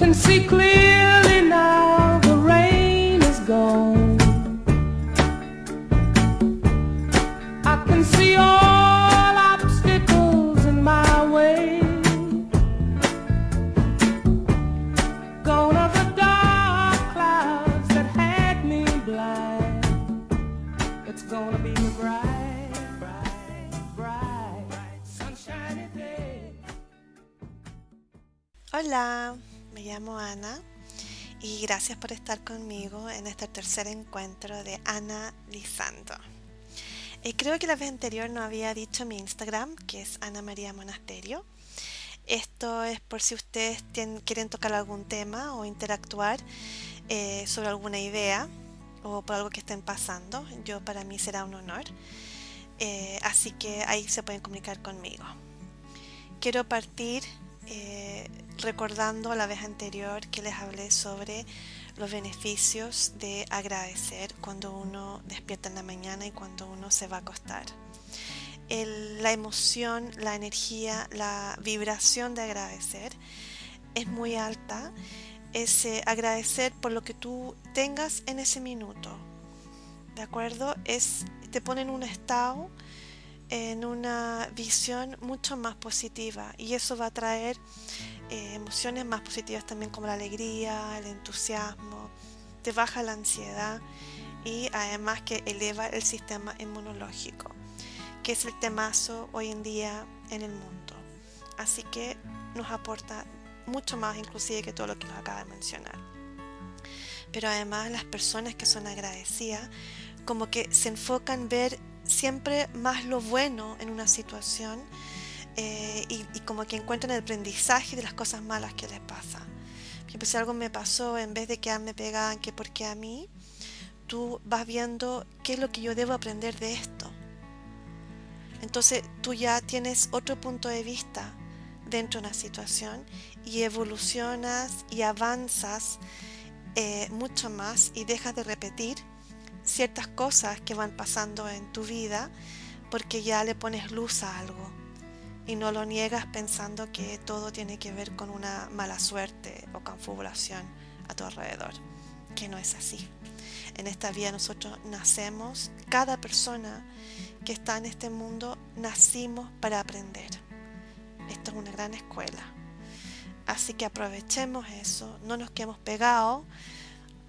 can see clearly now the rain is gone. I can see all obstacles in my way. Gone are the dark clouds that had me blind. It's gonna be a bright, bright, bright, sunshiny day. Hola, me llamo Ana y gracias por estar conmigo en este tercer encuentro de Ana Lizando. Eh, creo que la vez anterior no había dicho mi Instagram, que es Ana María Monasterio. Esto es por si ustedes tien- quieren tocar algún tema o interactuar eh, sobre alguna idea o por algo que estén pasando. Yo para mí será un honor. Eh, así que ahí se pueden comunicar conmigo. Quiero partir eh, recordando la vez anterior que les hablé sobre los beneficios de agradecer cuando uno despierta en la mañana y cuando uno se va a acostar. La emoción, la energía, la vibración de agradecer es muy alta. Es agradecer por lo que tú tengas en ese minuto. ¿De acuerdo? Es, te pone en un estado en una visión mucho más positiva y eso va a traer eh, emociones más positivas también como la alegría, el entusiasmo, te baja la ansiedad y además que eleva el sistema inmunológico, que es el temazo hoy en día en el mundo. Así que nos aporta mucho más inclusive que todo lo que nos acaba de mencionar. Pero además las personas que son agradecidas como que se enfocan en ver siempre más lo bueno en una situación eh, y, como que encuentran el aprendizaje de las cosas malas que les pasa. Por ejemplo, si algo me pasó, en vez de quedarme pegada en que porque a mí, tú vas viendo qué es lo que yo debo aprender de esto. Entonces tú ya tienes otro punto de vista dentro de una situación y evolucionas y avanzas eh, mucho más y dejas de repetir ciertas cosas que van pasando en tu vida porque ya le pones luz a algo y no lo niegas pensando que todo tiene que ver con una mala suerte o confabulación a tu alrededor, que no es así. En esta vida nosotros nacemos, cada persona que está en este mundo nacimos para aprender. Esto es una gran escuela. Así que aprovechemos eso, no nos quedemos pegados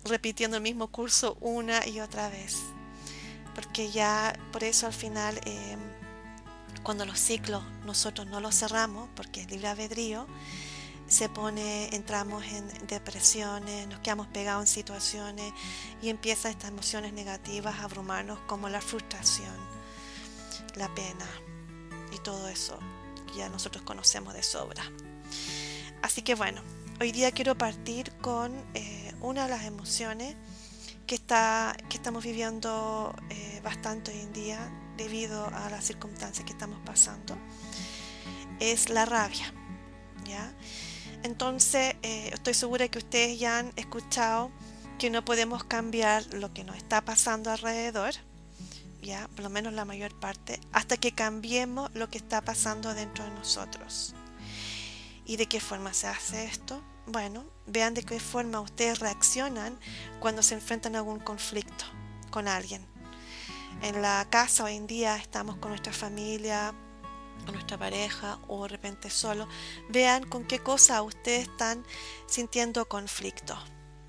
repitiendo el mismo curso una y otra vez. Porque ya por eso al final, eh, cuando los ciclos nosotros no los cerramos, porque es libre albedrío, se pone, entramos en depresiones, nos quedamos pegados en situaciones y empiezan estas emociones negativas a abrumarnos como la frustración, la pena y todo eso que ya nosotros conocemos de sobra. Así que bueno, hoy día quiero partir con eh, una de las emociones que, está, que estamos viviendo eh, bastante hoy en día debido a las circunstancias que estamos pasando. Es la rabia. ¿ya? Entonces, eh, estoy segura que ustedes ya han escuchado que no podemos cambiar lo que nos está pasando alrededor, ya, por lo menos la mayor parte, hasta que cambiemos lo que está pasando dentro de nosotros. ¿Y de qué forma se hace esto? Bueno, vean de qué forma ustedes reaccionan cuando se enfrentan a algún conflicto con alguien. En la casa hoy en día estamos con nuestra familia, con nuestra pareja o de repente solo. Vean con qué cosa ustedes están sintiendo conflicto,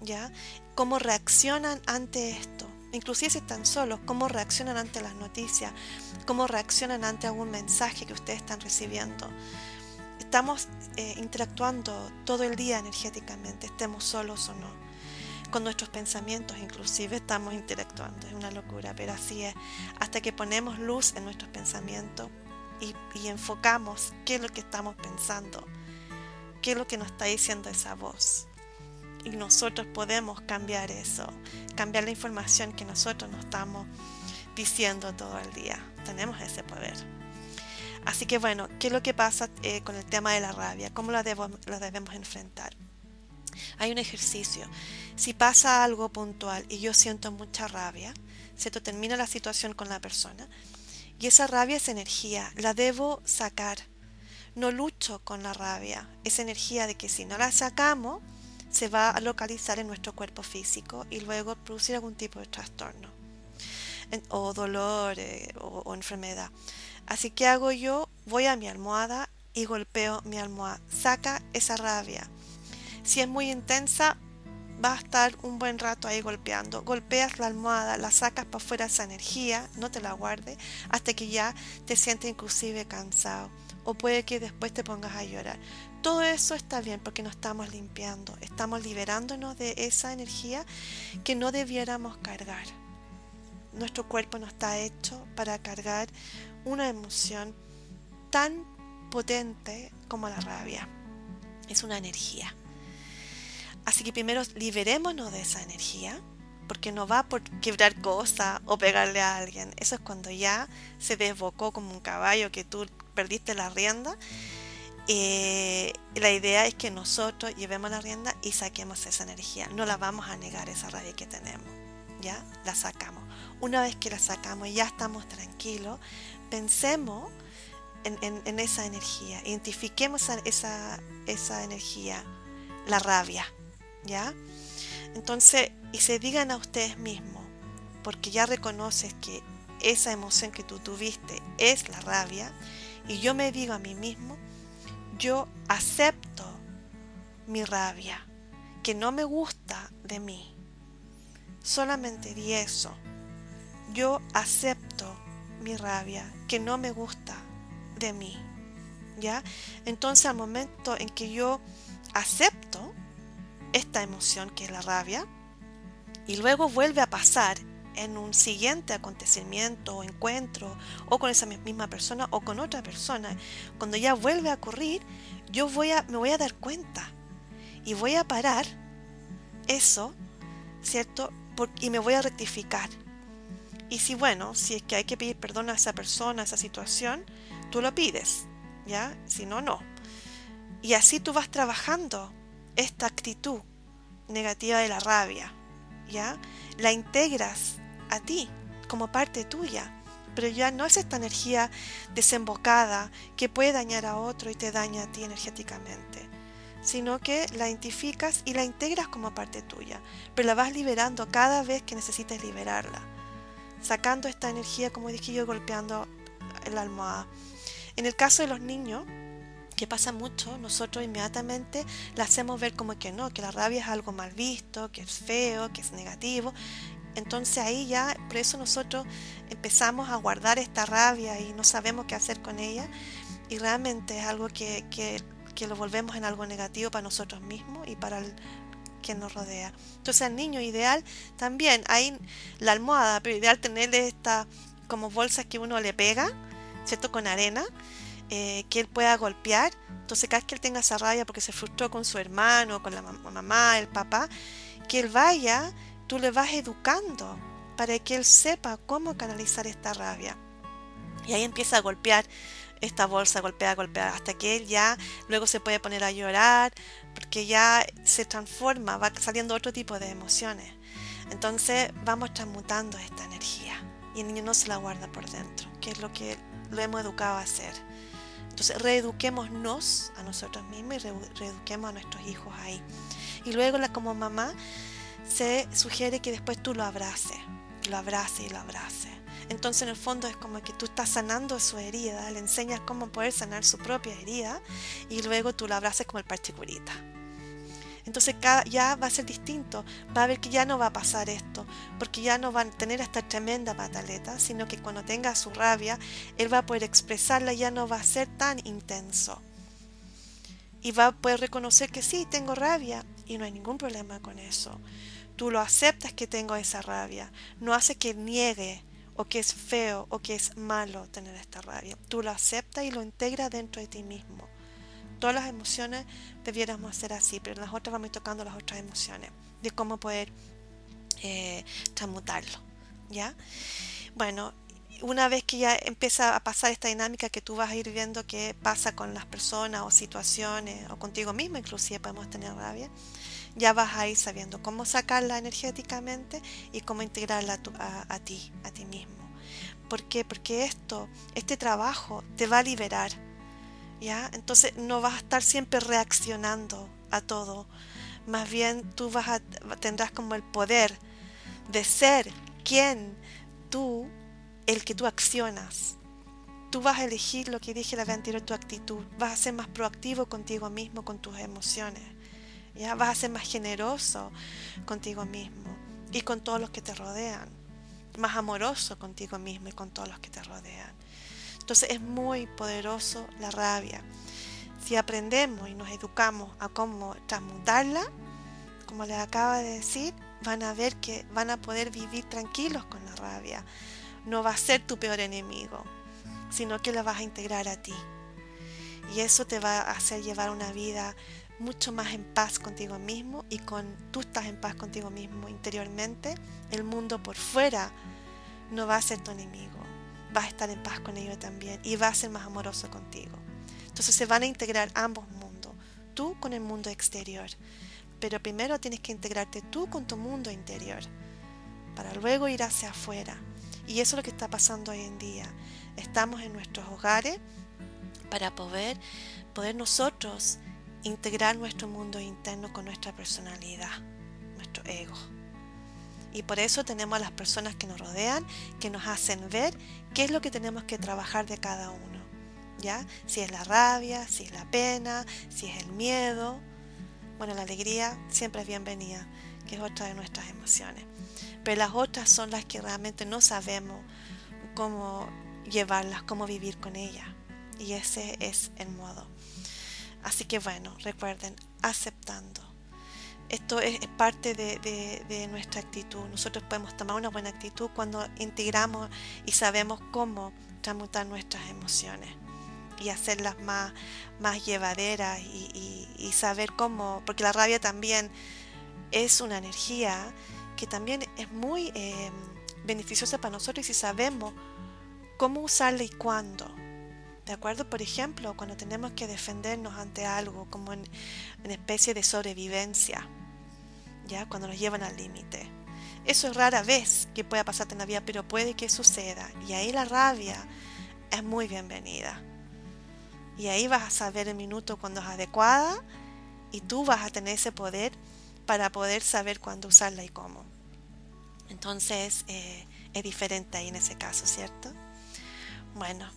¿ya? Cómo reaccionan ante esto. Inclusive si están solos, cómo reaccionan ante las noticias, cómo reaccionan ante algún mensaje que ustedes están recibiendo estamos eh, interactuando todo el día energéticamente, estemos solos o no. Con nuestros pensamientos inclusive estamos interactuando, es una locura, pero así es. Hasta que ponemos luz en nuestros pensamientos y, y enfocamos qué es lo que estamos pensando, qué es lo que nos está diciendo esa voz. Y nosotros podemos cambiar eso, cambiar la información que nosotros nos estamos diciendo todo el día. Tenemos ese poder. Así que bueno, ¿qué es lo que pasa eh, con el tema de la rabia? ¿Cómo la, debemos enfrentar? Hay un ejercicio. Si pasa algo puntual y yo siento mucha rabia, ¿cierto? Termina la situación con la persona y esa rabia es energía, la debo sacar. No lucho con la rabia, esa energía de que si no la sacamos, se va a localizar en nuestro cuerpo físico y luego producir algún tipo de trastorno o dolor o enfermedad. Así que hago yo, voy a mi almohada y golpeo mi almohada. Saca esa rabia. Si es muy intensa, va a estar un buen rato ahí golpeando. Golpeas la almohada, la sacas para afuera esa energía, no te la guardes, hasta que ya te sientes inclusive cansado. O puede que después te pongas a llorar. Todo eso está bien porque nos estamos limpiando, estamos liberándonos de esa energía que no debiéramos cargar. Nuestro cuerpo no está hecho para cargar una emoción tan potente como la rabia. Es una energía. Así que primero liberémonos de esa energía, porque no va por quebrar cosas o pegarle a alguien. Eso es cuando ya se desbocó como un caballo que tú perdiste la rienda. Eh, la idea es que nosotros llevemos la rienda y saquemos esa energía. No la vamos a negar esa rabia que tenemos. Ya la sacamos. Una vez que la sacamos y ya estamos tranquilos, pensemos en, esa energía, identifiquemos esa, esa energía, la rabia ¿ya? Entonces, y se digan a ustedes mismos, porque ya reconoces que esa emoción que tú tuviste es la rabia, y yo me digo a mí mismo, yo acepto mi rabia, que no me gusta de mí. Solamente di eso. Yo acepto mi rabia, que no me gusta de mí. ¿Ya? Entonces al momento en que yo acepto, esta emoción que es la rabia y luego vuelve a pasar en un siguiente acontecimiento o encuentro o con esa misma persona o con otra persona, cuando ya vuelve a ocurrir, yo voy a, me voy a dar cuenta y voy a parar eso, ¿cierto? y me voy a rectificar. Y si bueno, si es que hay que pedir perdón a esa persona, a esa situación, tú lo pides, ¿ya? Si no, no. Y así tú vas trabajando esta actitud negativa de la rabia, ¿ya? La integras a ti como parte tuya, pero ya no es esta energía desembocada que puede dañar a otro y te daña a ti energéticamente, sino que la identificas y la integras como parte tuya, pero la vas liberando cada vez que necesites liberarla, sacando esta energía, como dije yo, golpeando la almohada. En el caso de los niños, que pasa mucho, nosotros inmediatamente la hacemos ver como que no, que la rabia es algo mal visto, que es feo, que es negativo. Entonces ahí ya, por eso nosotros empezamos a guardar esta rabia y no sabemos qué hacer con ella. Y realmente es algo que, que, que lo volvemos en algo negativo para nosotros mismos y para el, quien nos rodea. Entonces al niño ideal también hay la almohada, pero ideal tenerle esta como bolsas que uno le pega, ¿cierto? Con arena eh, que él pueda golpear. Entonces, cada vez que él tenga esa rabia porque se frustró con su hermano, con la mamá, el papá, que él vaya, tú le vas educando para que él sepa cómo canalizar esta rabia. Y ahí empieza a golpear esta bolsa, golpea, golpea, hasta que él ya luego se puede poner a llorar, porque ya se transforma, va saliendo otro tipo de emociones. Entonces vamos transmutando esta energía y el niño no se la guarda por dentro, que es lo que lo hemos educado a hacer. Entonces, reeduquémonos a nosotros mismos y reeduquemos a nuestros hijos ahí. Y luego, la, como mamá, se sugiere que después tú lo abraces, lo abraces y lo abraces. Entonces, en el fondo, es como que tú estás sanando su herida, le enseñas cómo poder sanar su propia herida y luego tú lo abraces como el parchicurita. Entonces ya va a ser distinto, va a ver que ya no va a pasar esto, porque ya no va a tener esta tremenda pataleta, sino que cuando tenga su rabia, él va a poder expresarla, ya no va a ser tan intenso. Y va a poder reconocer que sí, tengo rabia y no hay ningún problema con eso. Tú lo aceptas que tengo esa rabia, no hace que niegue o que es feo o que es malo tener esta rabia. Tú lo aceptas y lo integras dentro de ti mismo todas las emociones debiéramos hacer así, pero en las otras vamos tocando las otras emociones, de cómo poder eh, transmutarlo. ¿Ya? Bueno, una vez que ya empieza a pasar esta dinámica que tú vas a ir viendo que pasa con las personas o situaciones o contigo mismo, inclusive podemos tener rabia, ya vas a ir sabiendo cómo sacarla energéticamente y cómo integrarla a, a ti, a ti mismo. ¿Por qué? Porque esto, este trabajo te va a liberar, entonces no vas a estar siempre reaccionando a todo, Más bien tú vas a, tendrás como el poder de ser quien tú, el que tú accionas. Tú vas a elegir lo que dije la vez anterior, tu actitud. Vas a ser más proactivo contigo mismo, con tus emociones. ¿Ya? Vas a ser más generoso contigo mismo y con todos los que te rodean. Más amoroso contigo mismo y con todos los que te rodean. Entonces es muy poderoso la rabia. Si aprendemos y nos educamos a cómo transmutarla, como les acaba de decir, van a ver que van a poder vivir tranquilos con la rabia. No va a ser tu peor enemigo, sino que la vas a integrar a ti. Y eso te va a hacer llevar una vida mucho más en paz contigo mismo y con tú estás en paz contigo mismo interiormente, el mundo por fuera no va a ser tu enemigo, vas a estar en paz con ello también y va a ser más amoroso contigo. Entonces se van a integrar ambos mundos, tú con el mundo exterior, pero primero tienes que integrarte tú con tu mundo interior para luego ir hacia afuera. Y eso es lo que está pasando hoy en día. Estamos en nuestros hogares para poder, poder nosotros integrar nuestro mundo interno con nuestra personalidad, nuestro ego. Y por eso tenemos a las personas que nos rodean, que nos hacen ver qué es lo que tenemos que trabajar de cada uno. ¿Ya? Si es la rabia, si es la pena, si es el miedo. Bueno, la alegría siempre es bienvenida, que es otra de nuestras emociones. Pero las otras son las que realmente no sabemos cómo llevarlas, cómo vivir con ellas. Y ese es el modo. Así que bueno, recuerden, aceptando. Esto es, parte de, nuestra actitud. Nosotros podemos tomar una buena actitud cuando integramos y sabemos cómo transmutar nuestras emociones y hacerlas más, más llevaderas y, saber cómo, porque la rabia también es una energía que también es muy eh, beneficiosa para nosotros y si sabemos cómo usarla y cuándo. ¿De acuerdo? Por ejemplo, cuando tenemos que defendernos ante algo, como en, una especie de sobrevivencia, ¿ya? Cuando nos llevan al límite. Eso es rara vez que pueda pasarte en la vida, pero puede que suceda. Y ahí la rabia es muy bienvenida. Y ahí vas a saber el minuto cuando es adecuada y tú vas a tener ese poder para poder saber cuándo usarla y cómo. Entonces eh, es diferente ahí en ese caso, ¿cierto? Bueno,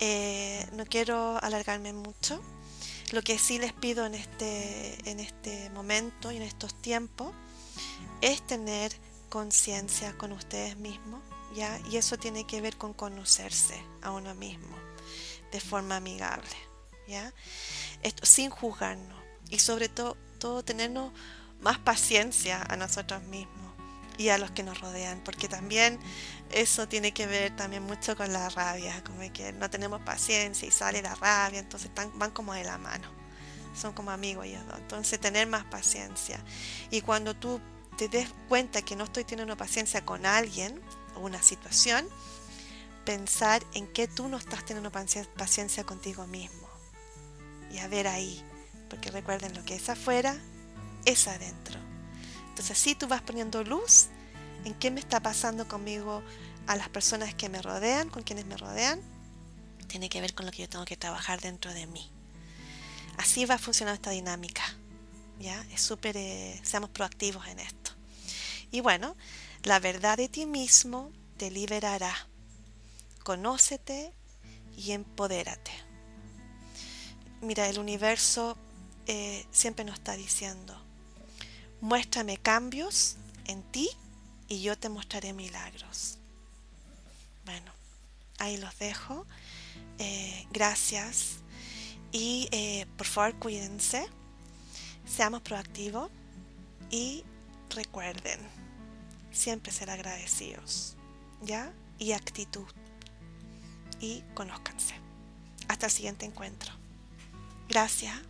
eh, no quiero alargarme mucho. Lo que sí les pido en este, en este momento y en estos tiempos es tener conciencia con ustedes mismos, ¿ya? Y eso tiene que ver con conocerse a uno mismo de forma amigable, ¿ya? Esto, sin juzgarnos y sobre todo, todo tenernos más paciencia a nosotros mismos y a los que nos rodean, porque también eso tiene que ver también mucho con la rabia, como que no tenemos paciencia y sale la rabia, entonces están, van como de la mano, son como amigos ellos dos, entonces tener más paciencia. Y cuando tú te des cuenta que no estoy teniendo paciencia con alguien o una situación, pensar en que tú no estás teniendo paciencia contigo mismo. Y a ver ahí, porque recuerden lo que es afuera, es adentro. Entonces así tú vas poniendo luz en qué me está pasando conmigo, a las personas que me rodean, con quienes me rodean. Tiene que ver con lo que yo tengo que trabajar dentro de mí. Así va a funcionar esta dinámica. ¿ya? Es súper, eh, seamos proactivos en esto. Y bueno, la verdad de ti mismo te liberará. Conócete y empodérate. Mira, el universo eh, siempre nos está diciendo, Muéstrame cambios en ti y yo te mostraré milagros. Bueno, ahí los dejo. Eh, gracias. Y eh, por favor cuídense. Seamos proactivos. Y recuerden, siempre ser agradecidos. ¿Ya? Y actitud. Y conózcanse. Hasta el siguiente encuentro. Gracias.